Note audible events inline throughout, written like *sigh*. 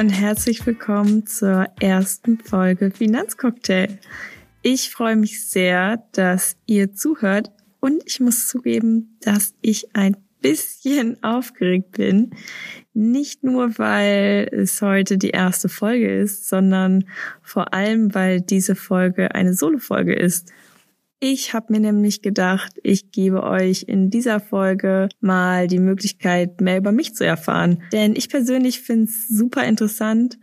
Und herzlich willkommen zur ersten Folge Finanzcocktail. Ich freue mich sehr, dass ihr zuhört und ich muss zugeben, dass ich ein bisschen *laughs* aufgeregt bin. Nicht nur, weil es heute die erste Folge ist, sondern vor allem, weil diese Folge eine Solo-Folge ist. Ich habe mir nämlich gedacht, ich gebe euch in dieser Folge mal die Möglichkeit, mehr über mich zu erfahren. Denn ich persönlich finde es super interessant,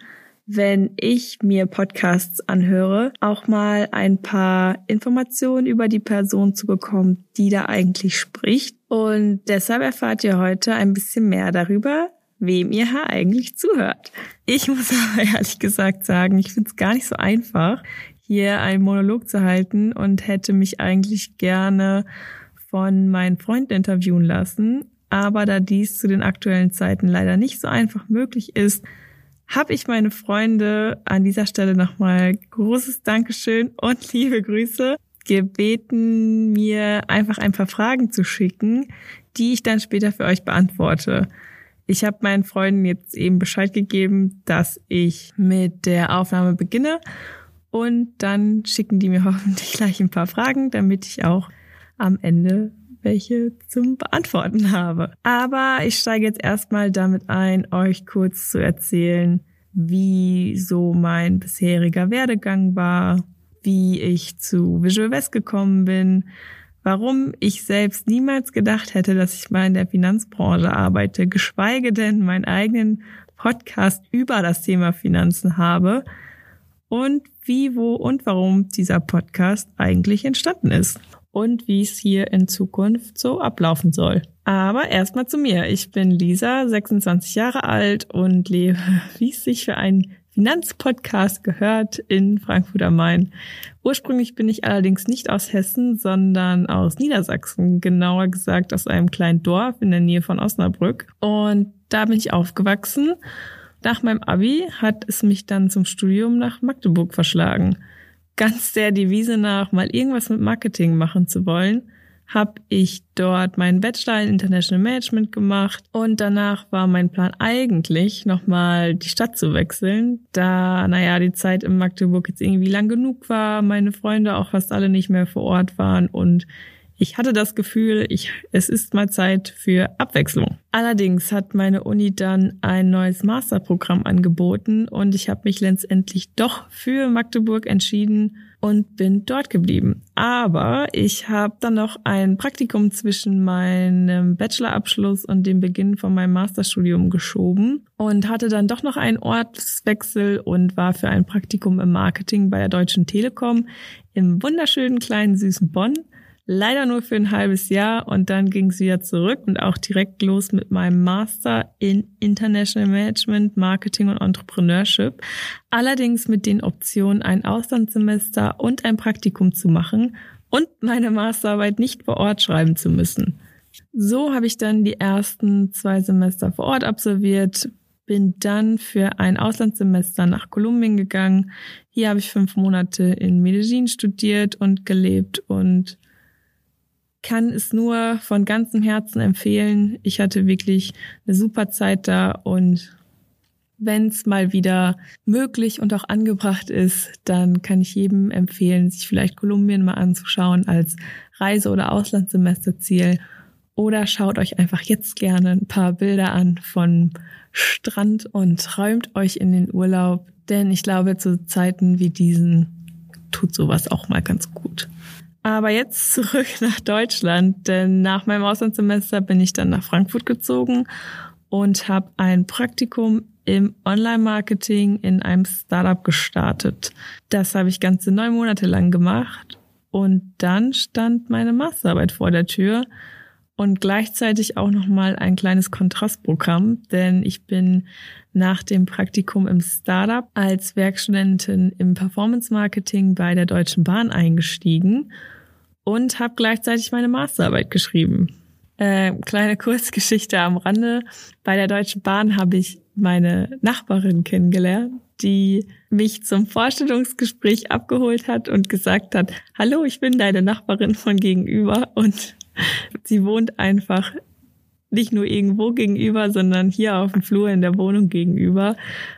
wenn ich mir Podcasts anhöre, auch mal ein paar Informationen über die Person zu bekommen, die da eigentlich spricht. Und deshalb erfahrt ihr heute ein bisschen mehr darüber, wem ihr eigentlich zuhört. Ich muss *laughs* aber ehrlich gesagt sagen, ich finde es gar nicht so einfach, hier einen Monolog zu halten und hätte mich eigentlich gerne von meinen Freunden interviewen lassen. Aber da dies zu den aktuellen Zeiten leider nicht so einfach möglich ist, habe ich meine Freunde an dieser Stelle nochmal großes Dankeschön und *laughs* liebe Grüße gebeten, mir einfach ein paar Fragen zu schicken, die ich dann später für euch beantworte. Ich habe meinen Freunden jetzt eben Bescheid gegeben, dass ich mit der Aufnahme beginne und dann schicken die mir hoffentlich gleich ein paar Fragen, damit ich auch am Ende welche zum Beantworten habe. Aber ich steige jetzt erstmal damit ein, euch kurz zu erzählen, wie so mein bisheriger Werdegang war, wie ich zu Visual West gekommen bin, warum ich selbst niemals gedacht hätte, dass ich mal in der Finanzbranche arbeite, geschweige denn meinen eigenen Podcast über das Thema Finanzen habe und wie, wo und warum dieser Podcast eigentlich entstanden ist und wie es hier in Zukunft so ablaufen soll. Aber erstmal zu mir. Ich bin Lisa, 26 Jahre alt und lebe, *laughs* wie es sich für einen Finanzpodcast gehört, in Frankfurt am Main. Ursprünglich bin ich allerdings nicht aus Hessen, sondern aus Niedersachsen, genauer gesagt aus einem kleinen Dorf in der Nähe von Osnabrück. Und da bin ich aufgewachsen nach meinem Abi hat es mich dann zum Studium nach Magdeburg verschlagen. Ganz der Devise nach, mal irgendwas mit Marketing machen zu wollen, habe ich dort meinen Bachelor in International Management gemacht und danach war mein Plan eigentlich nochmal die Stadt zu wechseln, da, naja, die Zeit in Magdeburg jetzt irgendwie lang genug war, meine Freunde auch fast alle nicht mehr vor Ort waren und ich hatte das Gefühl, ich, es ist mal Zeit für Abwechslung. Allerdings hat meine Uni dann ein neues Masterprogramm angeboten und ich habe mich letztendlich doch für Magdeburg entschieden und bin dort geblieben. Aber ich habe dann noch ein Praktikum zwischen meinem Bachelorabschluss und dem Beginn von meinem Masterstudium geschoben und hatte dann doch noch einen Ortswechsel und war für ein Praktikum im Marketing bei der Deutschen Telekom im wunderschönen kleinen süßen Bonn leider nur für ein halbes Jahr und dann ging es wieder zurück und auch direkt los mit meinem Master in International Management, Marketing und Entrepreneurship. Allerdings mit den Optionen, ein Auslandssemester und ein Praktikum zu machen und meine Masterarbeit nicht vor Ort schreiben zu müssen. So habe ich dann die ersten zwei Semester vor Ort absolviert, bin dann für ein Auslandssemester nach Kolumbien gegangen. Hier habe ich fünf Monate in Medellin studiert und gelebt und kann es nur von ganzem Herzen empfehlen. Ich hatte wirklich eine super Zeit da und wenn es mal wieder möglich und auch angebracht ist, dann kann ich jedem empfehlen, sich vielleicht Kolumbien mal anzuschauen als Reise- oder Auslandssemesterziel. Oder schaut euch einfach jetzt gerne ein paar Bilder an von Strand und träumt euch in den Urlaub. Denn ich glaube, zu Zeiten wie diesen tut sowas auch mal ganz gut. Aber jetzt *laughs* zurück nach Deutschland, denn nach meinem Auslandssemester bin ich dann nach Frankfurt gezogen und habe ein Praktikum im Online-Marketing in einem Startup gestartet. Das habe ich ganze neun Monate lang gemacht und dann stand meine Masterarbeit vor der Tür und gleichzeitig auch nochmal ein kleines Kontrastprogramm, denn ich bin nach dem Praktikum im Startup als Werkstudentin im Performance Marketing bei der Deutschen Bahn eingestiegen und habe gleichzeitig meine Masterarbeit geschrieben. Äh, kleine Kurzgeschichte am Rande. Bei der Deutschen Bahn habe ich meine Nachbarin kennengelernt, die mich zum Vorstellungsgespräch abgeholt hat und gesagt hat, hallo, ich bin deine Nachbarin von gegenüber und sie wohnt einfach nicht nur irgendwo gegenüber, sondern hier auf dem Flur in der Wohnung gegenüber.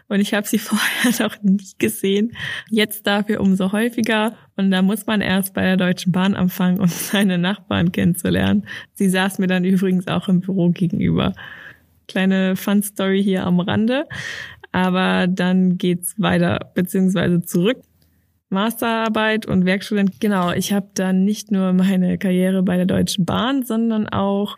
Und ich habe sie *laughs* vorher noch nie gesehen. Jetzt dafür umso häufiger. Und da muss man erst bei der Deutschen Bahn anfangen, um *laughs* seine Nachbarn kennenzulernen. Sie saß mir dann übrigens auch im Büro gegenüber. Kleine Fun-Story hier am Rande. Aber dann geht's weiter, beziehungsweise zurück Masterarbeit und Werkstudent. Genau, ich habe dann nicht nur meine Karriere bei der Deutschen Bahn, sondern auch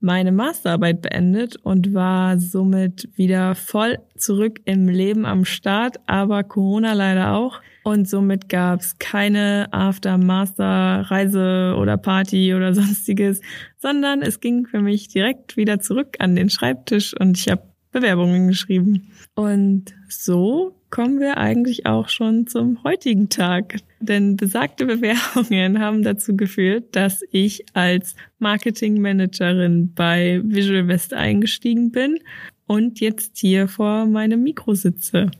meine Masterarbeit beendet und war somit wieder voll zurück im Leben am Start, aber Corona leider auch. Und somit gab es keine After-Master-Reise oder Party oder *laughs* sonstiges, sondern es ging für mich direkt wieder zurück an den Schreibtisch und ich habe Bewerbungen geschrieben. Und so kommen wir eigentlich auch schon zum heutigen Tag. Denn besagte Bewerbungen haben dazu geführt, dass ich als Marketingmanagerin bei Visual West eingestiegen bin und jetzt hier vor meinem Mikro sitze.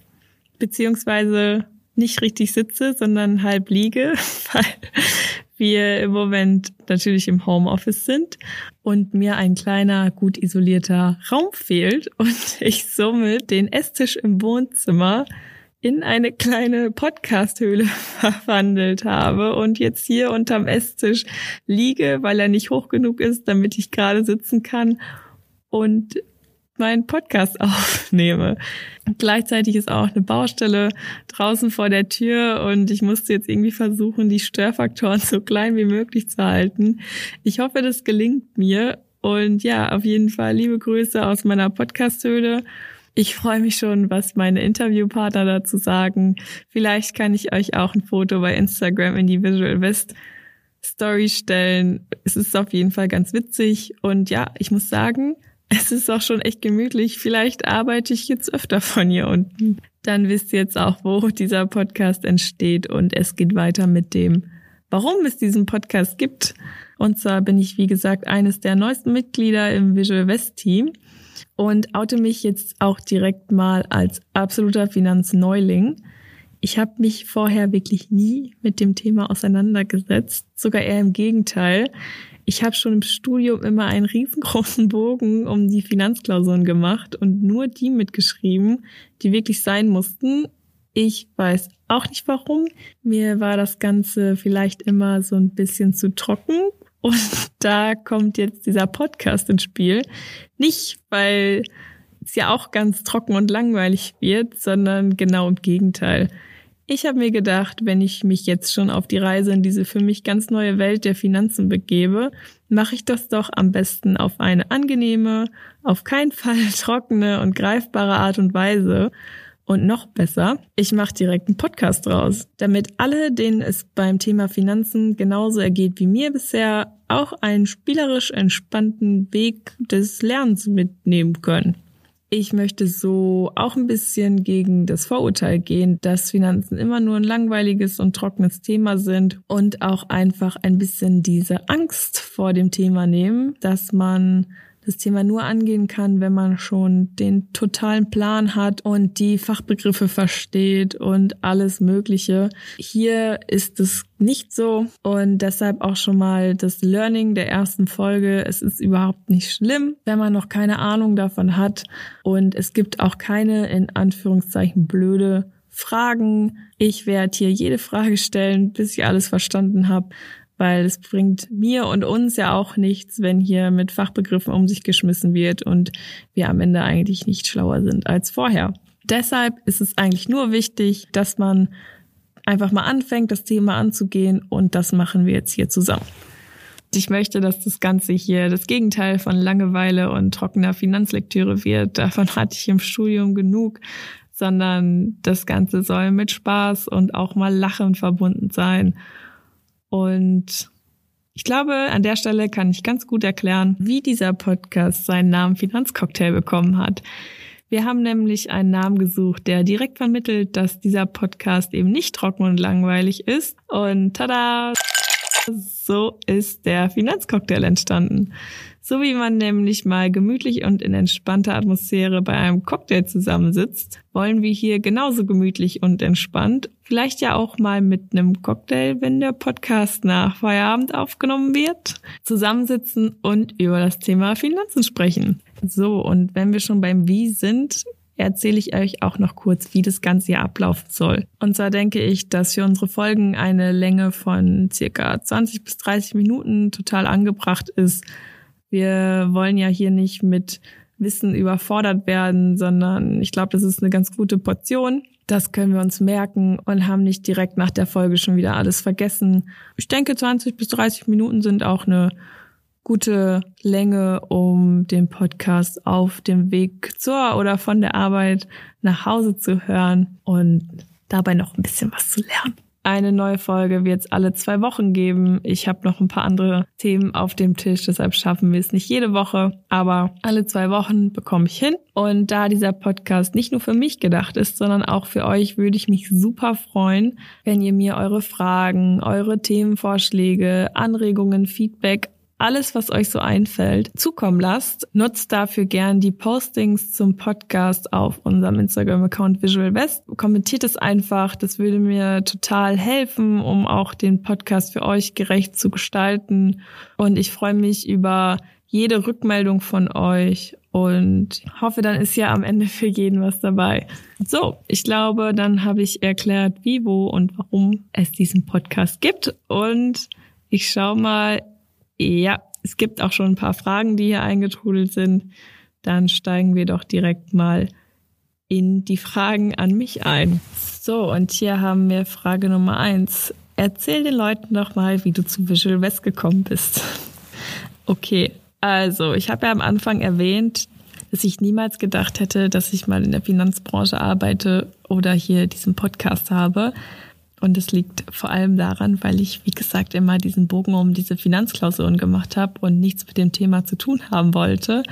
Beziehungsweise nicht richtig sitze, sondern halb liege, *laughs* weil wir im Moment natürlich im Homeoffice sind und mir ein kleiner, gut isolierter Raum fehlt und *laughs* ich somit den Esstisch im Wohnzimmer in eine kleine Podcast-Höhle *laughs* verwandelt habe und jetzt hier unterm Esstisch liege, weil er nicht hoch genug ist, damit ich gerade sitzen kann und meinen Podcast *laughs* aufnehme. Gleichzeitig ist auch eine Baustelle draußen vor der Tür und ich musste jetzt irgendwie versuchen, die Störfaktoren *laughs* so klein wie möglich zu halten. Ich hoffe, das gelingt mir. Und ja, auf jeden Fall liebe Grüße aus meiner Podcast-Höhle. Ich freue mich schon, was meine Interviewpartner dazu sagen. Vielleicht kann ich euch auch ein Foto bei Instagram in die Visual West Story stellen. Es ist auf jeden Fall ganz witzig. Und ja, ich muss sagen, es ist auch schon echt gemütlich. Vielleicht arbeite ich jetzt öfter von hier unten. Dann wisst ihr jetzt auch, wo dieser Podcast entsteht und es geht weiter mit dem, warum es diesen Podcast gibt. Und zwar bin ich, wie gesagt, eines der neuesten Mitglieder im Visual West Team und oute mich jetzt auch direkt mal als absoluter Finanzneuling. Ich habe mich vorher wirklich nie mit dem Thema auseinandergesetzt, sogar eher im Gegenteil. Ich habe schon im Studium immer einen riesengroßen Bogen um die Finanzklausuren gemacht und nur die mitgeschrieben, die wirklich sein mussten. Ich weiß auch nicht warum. Mir war das Ganze vielleicht immer so ein bisschen zu trocken. Und *laughs* da kommt jetzt dieser Podcast ins Spiel. Nicht, weil es ja auch ganz trocken und langweilig wird, sondern genau im Gegenteil. Ich habe mir gedacht, wenn ich mich jetzt schon auf die Reise in diese für mich ganz neue Welt der Finanzen begebe, mache ich das doch am besten auf eine angenehme, auf keinen Fall *laughs* trockene und greifbare Art und Weise. Und noch besser, ich mache direkt einen Podcast draus, damit alle, denen es beim Thema Finanzen genauso ergeht wie mir bisher, auch einen spielerisch entspannten Weg des Lernens mitnehmen können. Ich möchte so auch ein bisschen gegen das Vorurteil gehen, dass Finanzen immer nur ein langweiliges und trockenes Thema sind und auch einfach ein bisschen diese Angst vor dem Thema nehmen, dass man das Thema nur angehen kann, wenn man schon den totalen Plan hat und die Fachbegriffe versteht und alles Mögliche. Hier ist es nicht so und deshalb auch schon mal das Learning der ersten Folge. Es ist überhaupt nicht schlimm, wenn man noch keine Ahnung davon hat und es gibt auch keine in Anführungszeichen blöde Fragen. Ich werde hier jede Frage stellen, bis ich alles verstanden habe weil es bringt mir und uns ja auch nichts, wenn hier mit Fachbegriffen um sich geschmissen wird und wir am Ende eigentlich nicht schlauer sind als vorher. Deshalb ist es eigentlich nur wichtig, dass man einfach mal anfängt, das Thema anzugehen und das machen wir jetzt hier zusammen. Ich möchte, dass das Ganze hier das Gegenteil von Langeweile und trockener Finanzlektüre wird. Davon hatte ich im Studium genug, sondern das Ganze soll mit Spaß und auch mal Lachen verbunden sein. Und ich glaube, an der Stelle kann ich ganz gut erklären, wie dieser Podcast seinen Namen Finanzcocktail bekommen hat. Wir haben nämlich einen Namen gesucht, der direkt vermittelt, dass dieser Podcast eben nicht trocken und langweilig ist. Und tada! So ist der Finanzcocktail entstanden. So wie man nämlich mal gemütlich und in entspannter Atmosphäre bei einem Cocktail zusammensitzt, wollen wir hier genauso gemütlich und entspannt, vielleicht ja auch mal mit einem Cocktail, wenn der Podcast nach Feierabend aufgenommen wird, zusammensitzen und über das Thema Finanzen sprechen. So, und wenn wir schon beim Wie sind, erzähle ich euch auch noch kurz, wie das Ganze hier ablaufen soll. Und zwar denke ich, dass für unsere Folgen eine Länge von circa 20 bis 30 Minuten total angebracht ist. Wir wollen ja hier nicht mit Wissen überfordert werden, sondern ich glaube, das ist eine ganz gute Portion. Das können wir uns merken und haben nicht direkt nach der Folge schon wieder alles vergessen. Ich denke, 20 bis 30 Minuten sind auch eine gute Länge, um den Podcast auf dem Weg zur oder von der Arbeit nach Hause zu hören und dabei noch ein bisschen was zu lernen. Eine neue Folge wird es alle zwei Wochen geben. Ich habe noch ein paar andere Themen auf dem Tisch, deshalb schaffen wir es nicht jede Woche, aber alle zwei Wochen bekomme ich hin. Und da dieser Podcast nicht nur für mich gedacht ist, sondern auch für euch, würde ich mich super freuen, wenn ihr mir eure Fragen, eure Themenvorschläge, Anregungen, Feedback alles, was euch so einfällt, zukommen lasst. Nutzt dafür gern die Postings zum Podcast auf unserem Instagram-Account Visual West. Kommentiert es einfach. Das würde mir total helfen, um auch den Podcast für euch gerecht zu gestalten. Und ich freue mich über jede Rückmeldung von euch und hoffe, dann ist ja am Ende für jeden was dabei. So, ich glaube, dann habe ich erklärt, wie, wo und warum es diesen Podcast gibt. Und ich schaue mal, ja, es gibt auch schon ein paar Fragen, die hier eingetrudelt sind. Dann steigen wir doch direkt mal in die Fragen an mich ein. So, und hier haben wir Frage Nummer eins. Erzähl den Leuten doch mal, wie du zu Visual West gekommen bist. Okay, also ich habe ja am Anfang erwähnt, dass ich niemals gedacht hätte, dass ich mal in der Finanzbranche arbeite oder hier diesen Podcast habe. Und es liegt vor allem daran, weil ich, wie gesagt, immer diesen Bogen um diese Finanzklausuren gemacht habe und nichts mit dem Thema zu tun haben wollte.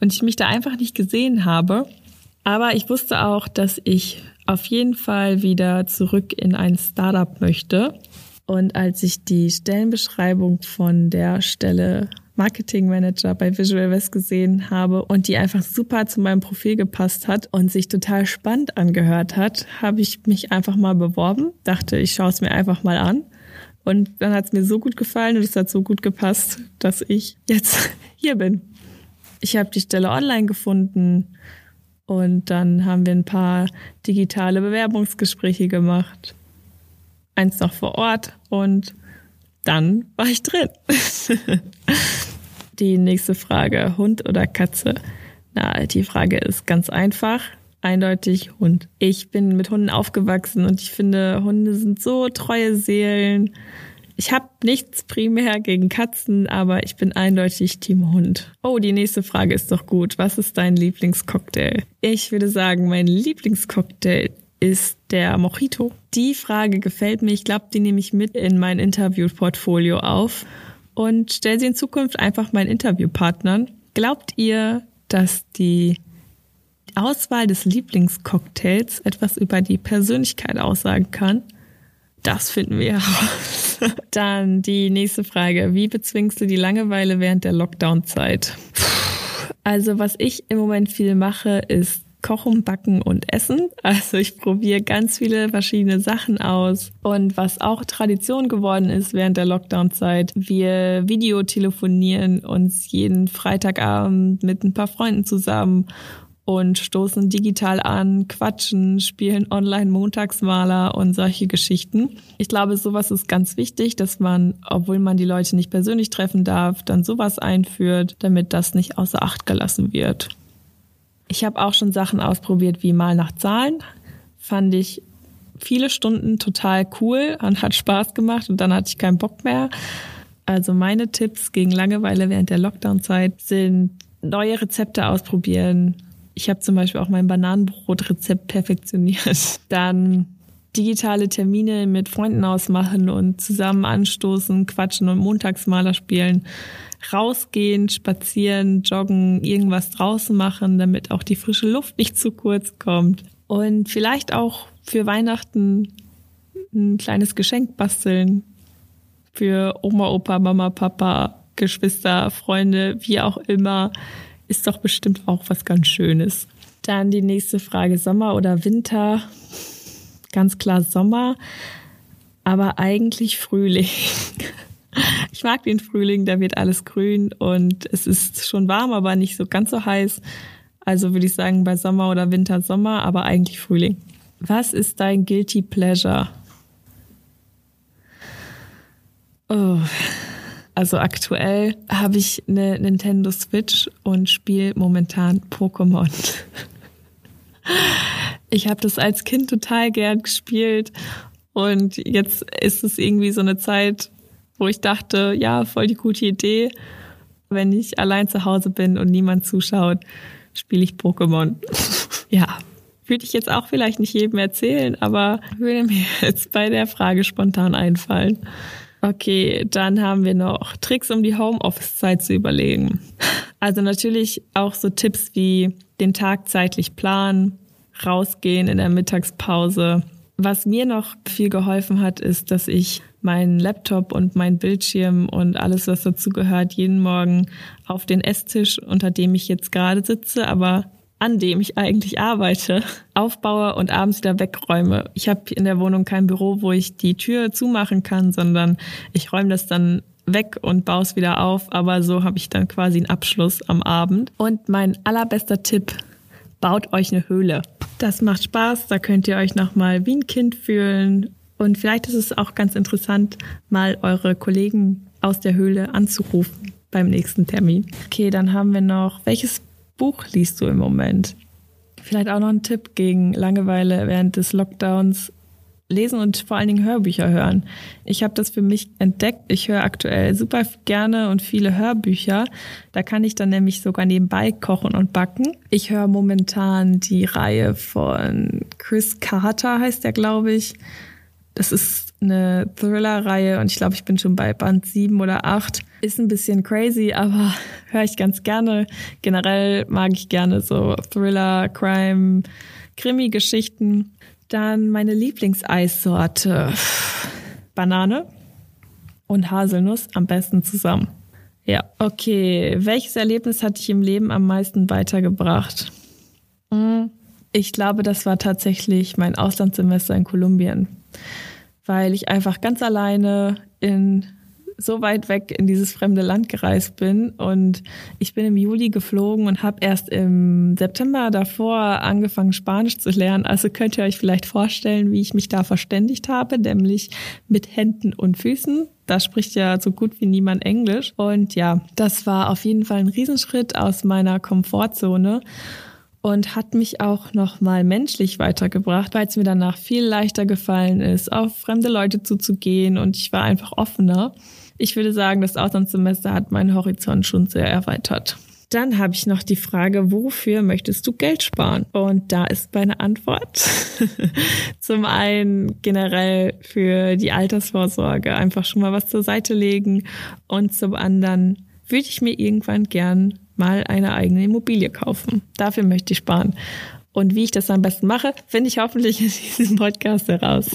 Und ich mich da einfach nicht gesehen habe. Aber ich wusste auch, dass ich auf jeden Fall wieder zurück in ein Startup möchte. Und als ich die Stellenbeschreibung von der Stelle Marketing Manager bei Visual West gesehen habe und die einfach super zu meinem Profil gepasst hat und sich total spannend angehört hat, habe ich mich einfach mal beworben, dachte, ich schaue es mir einfach mal an. Und dann hat es mir so gut gefallen und es hat so gut gepasst, dass ich jetzt *laughs* hier bin. Ich habe die Stelle online gefunden und dann haben wir ein paar digitale Bewerbungsgespräche gemacht. Eins noch vor Ort und dann war ich drin. *laughs* die nächste Frage, Hund oder Katze? Na, die Frage ist ganz einfach. Eindeutig Hund. Ich bin mit Hunden aufgewachsen und ich finde, Hunde sind so treue Seelen. Ich habe nichts primär gegen Katzen, aber ich bin eindeutig Team Hund. Oh, die nächste Frage ist doch gut. Was ist dein Lieblingscocktail? Ich würde sagen, mein Lieblingscocktail ist der Mojito. Die Frage gefällt mir. Ich glaube, die nehme ich mit in mein Interviewportfolio auf und stelle sie in Zukunft einfach meinen Interviewpartnern. Glaubt ihr, dass die Auswahl des Lieblingscocktails etwas über die Persönlichkeit aussagen kann? Das finden wir heraus. *laughs* Dann die nächste Frage. Wie bezwingst du die Langeweile während der Lockdown-Zeit? Also was ich im Moment viel mache, ist Kochen, Backen und Essen. Also ich probiere ganz viele verschiedene Sachen aus. Und was auch Tradition geworden ist während der Lockdown-Zeit, wir Videotelefonieren uns jeden Freitagabend mit ein paar Freunden zusammen und stoßen digital an, quatschen, spielen online Montagsmaler und solche Geschichten. Ich glaube, sowas ist ganz wichtig, dass man, obwohl man die Leute nicht persönlich treffen darf, dann sowas einführt, damit das nicht außer Acht gelassen wird. Ich habe auch schon Sachen ausprobiert wie mal nach Zahlen. Fand ich viele Stunden total cool und hat Spaß gemacht und dann hatte ich keinen Bock mehr. Also meine Tipps gegen Langeweile während der Lockdown-Zeit sind neue Rezepte ausprobieren. Ich habe zum Beispiel auch mein Bananenbrot-Rezept perfektioniert. *laughs* Dann digitale Termine mit Freunden ausmachen und zusammen anstoßen, quatschen und Montagsmaler spielen rausgehen, spazieren, joggen, irgendwas draußen machen, damit auch die frische Luft nicht zu kurz kommt. Und vielleicht auch für Weihnachten ein kleines Geschenk basteln für Oma, Opa, Mama, Papa, Geschwister, Freunde, wie auch immer, ist doch bestimmt auch was ganz Schönes. Dann die nächste Frage, Sommer oder Winter? Ganz klar Sommer, aber eigentlich Frühling. Ich mag den Frühling, da wird alles grün und es ist schon warm, aber nicht so ganz so heiß. Also würde ich sagen bei Sommer oder Winter Sommer, aber eigentlich Frühling. Was ist dein Guilty Pleasure? Oh. Also aktuell habe ich eine Nintendo Switch und spiele momentan Pokémon. Ich habe das als Kind total gern gespielt und jetzt ist es irgendwie so eine Zeit, wo ich dachte, ja, voll die gute Idee. Wenn ich allein zu Hause bin und niemand zuschaut, spiele ich Pokémon. *laughs* ja, würde ich jetzt auch vielleicht nicht jedem erzählen, aber würde mir *laughs* jetzt bei der Frage spontan einfallen. Okay, dann haben wir noch Tricks, um die Homeoffice-Zeit zu überlegen. Also natürlich auch so Tipps wie den Tag zeitlich planen, rausgehen in der Mittagspause. Was mir noch viel geholfen hat, ist, dass ich meinen Laptop und mein Bildschirm und alles, was dazu gehört, jeden Morgen auf den Esstisch, unter dem ich jetzt gerade sitze, aber an dem ich eigentlich arbeite, *laughs* aufbaue und abends wieder wegräume. Ich habe in der Wohnung kein Büro, wo ich die Tür zumachen kann, sondern ich räume das dann weg und baue es wieder auf. Aber so habe ich dann quasi einen Abschluss am Abend. Und mein allerbester Tipp, baut euch eine Höhle. Das macht Spaß, da könnt ihr euch nochmal wie ein Kind fühlen. Und vielleicht ist es auch ganz interessant, mal eure Kollegen aus der Höhle anzurufen beim nächsten Termin. Okay, dann haben wir noch, welches Buch liest du im Moment? Vielleicht auch noch ein Tipp gegen Langeweile während des Lockdowns. Lesen und vor allen Dingen Hörbücher hören. Ich habe das für mich entdeckt. Ich höre aktuell super gerne und viele Hörbücher. Da kann ich dann nämlich sogar nebenbei kochen und backen. Ich höre momentan die Reihe von Chris Carter, heißt der, glaube ich. Das ist eine Thriller-Reihe und ich glaube, ich bin schon bei Band sieben oder acht. Ist ein bisschen crazy, aber *laughs* höre ich ganz gerne. Generell mag ich gerne so Thriller, Crime, Krimi-Geschichten. Dann meine Lieblingseissorte. Banane und Haselnuss am besten zusammen. Ja, okay. Welches Erlebnis hat dich im Leben am meisten weitergebracht? Hm, ich glaube, das war tatsächlich mein Auslandssemester in Kolumbien weil ich einfach ganz alleine in so weit weg in dieses fremde Land gereist bin und ich bin im Juli geflogen und habe erst im September davor angefangen Spanisch zu lernen. Also könnt ihr euch vielleicht vorstellen, wie ich mich da verständigt habe, nämlich mit Händen und Füßen. Da spricht ja so gut wie niemand Englisch und ja, das war auf jeden Fall ein Riesenschritt aus meiner Komfortzone und hat mich auch nochmal menschlich weitergebracht, weil es mir danach viel leichter gefallen ist, auf fremde Leute zuzugehen und ich war einfach offener. Ich würde sagen, das Auslandssemester hat meinen Horizont schon sehr erweitert. Dann habe ich noch die Frage, wofür möchtest du Geld sparen? Und da ist meine Antwort. *laughs* Zum einen generell für die Altersvorsorge einfach schon mal was zur Seite legen und zum anderen würde ich mir irgendwann gern mal eine eigene Immobilie kaufen. Dafür möchte ich sparen. Und wie ich das am besten mache, finde ich hoffentlich in diesem Podcast heraus.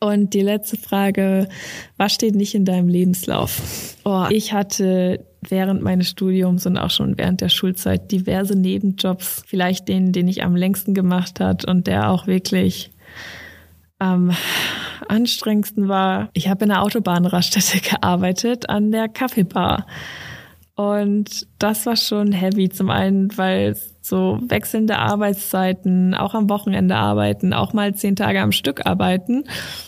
Und die letzte Frage, was steht nicht in deinem Lebenslauf? Oh, ich hatte während meines Studiums und auch schon während der Schulzeit diverse Nebenjobs, vielleicht den, den ich am längsten gemacht hat und der auch wirklich am anstrengendsten war. Ich habe in einer Autobahnraststätte *laughs* gearbeitet, an der Kaffeebar. Und das war schon heavy. Zum einen, weil so wechselnde Arbeitszeiten, auch am Wochenende arbeiten, auch mal zehn Tage am Stück arbeiten.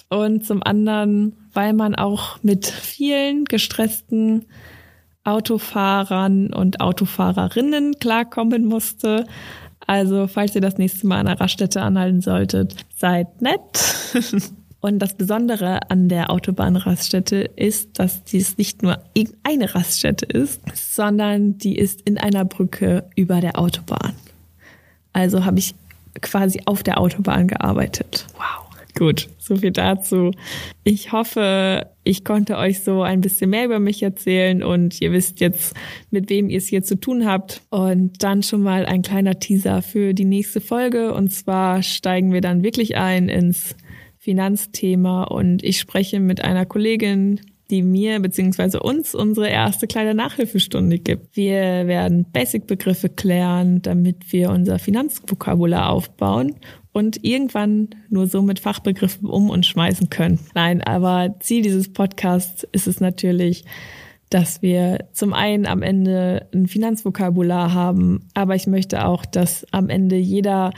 Und zum anderen, weil man auch mit vielen gestressten Autofahrern und Autofahrerinnen klarkommen musste. Also, falls ihr das nächste Mal an einer Raststätte anhalten solltet, seid nett. *laughs* Und das Besondere an der Autobahnraststätte ist, dass dies nicht nur eine Raststätte ist, sondern die ist in einer Brücke über der Autobahn. Also habe ich quasi auf der Autobahn gearbeitet. Wow. Gut, so viel dazu. Ich hoffe, ich konnte euch so ein bisschen mehr über mich erzählen und ihr wisst jetzt, mit wem ihr es hier zu tun habt. Und dann schon mal ein kleiner Teaser für die nächste Folge. Und zwar steigen wir dann wirklich ein ins Finanzthema und ich spreche mit einer Kollegin, die mir bzw. uns unsere erste kleine Nachhilfestunde gibt. Wir werden Basic-Begriffe klären, damit wir unser Finanzvokabular aufbauen und irgendwann nur so mit Fachbegriffen um und schmeißen können. Nein, aber Ziel dieses Podcasts ist es natürlich, dass wir zum einen am Ende ein Finanzvokabular haben, aber ich möchte auch, dass am Ende jeder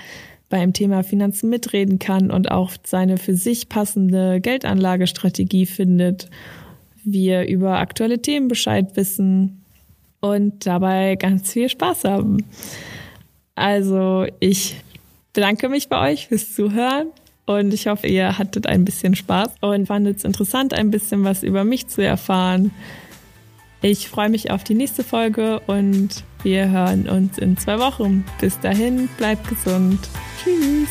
beim Thema Finanzen mitreden kann und auch seine für sich passende Geldanlagestrategie findet wir über aktuelle Themen Bescheid wissen und dabei ganz viel Spaß haben. Also ich bedanke mich bei euch fürs Zuhören und ich hoffe, ihr hattet ein bisschen Spaß und fandet es interessant, ein bisschen was über mich zu erfahren. Ich freue mich auf die nächste Folge und wir hören uns in zwei Wochen. Bis dahin, bleibt gesund. Tschüss.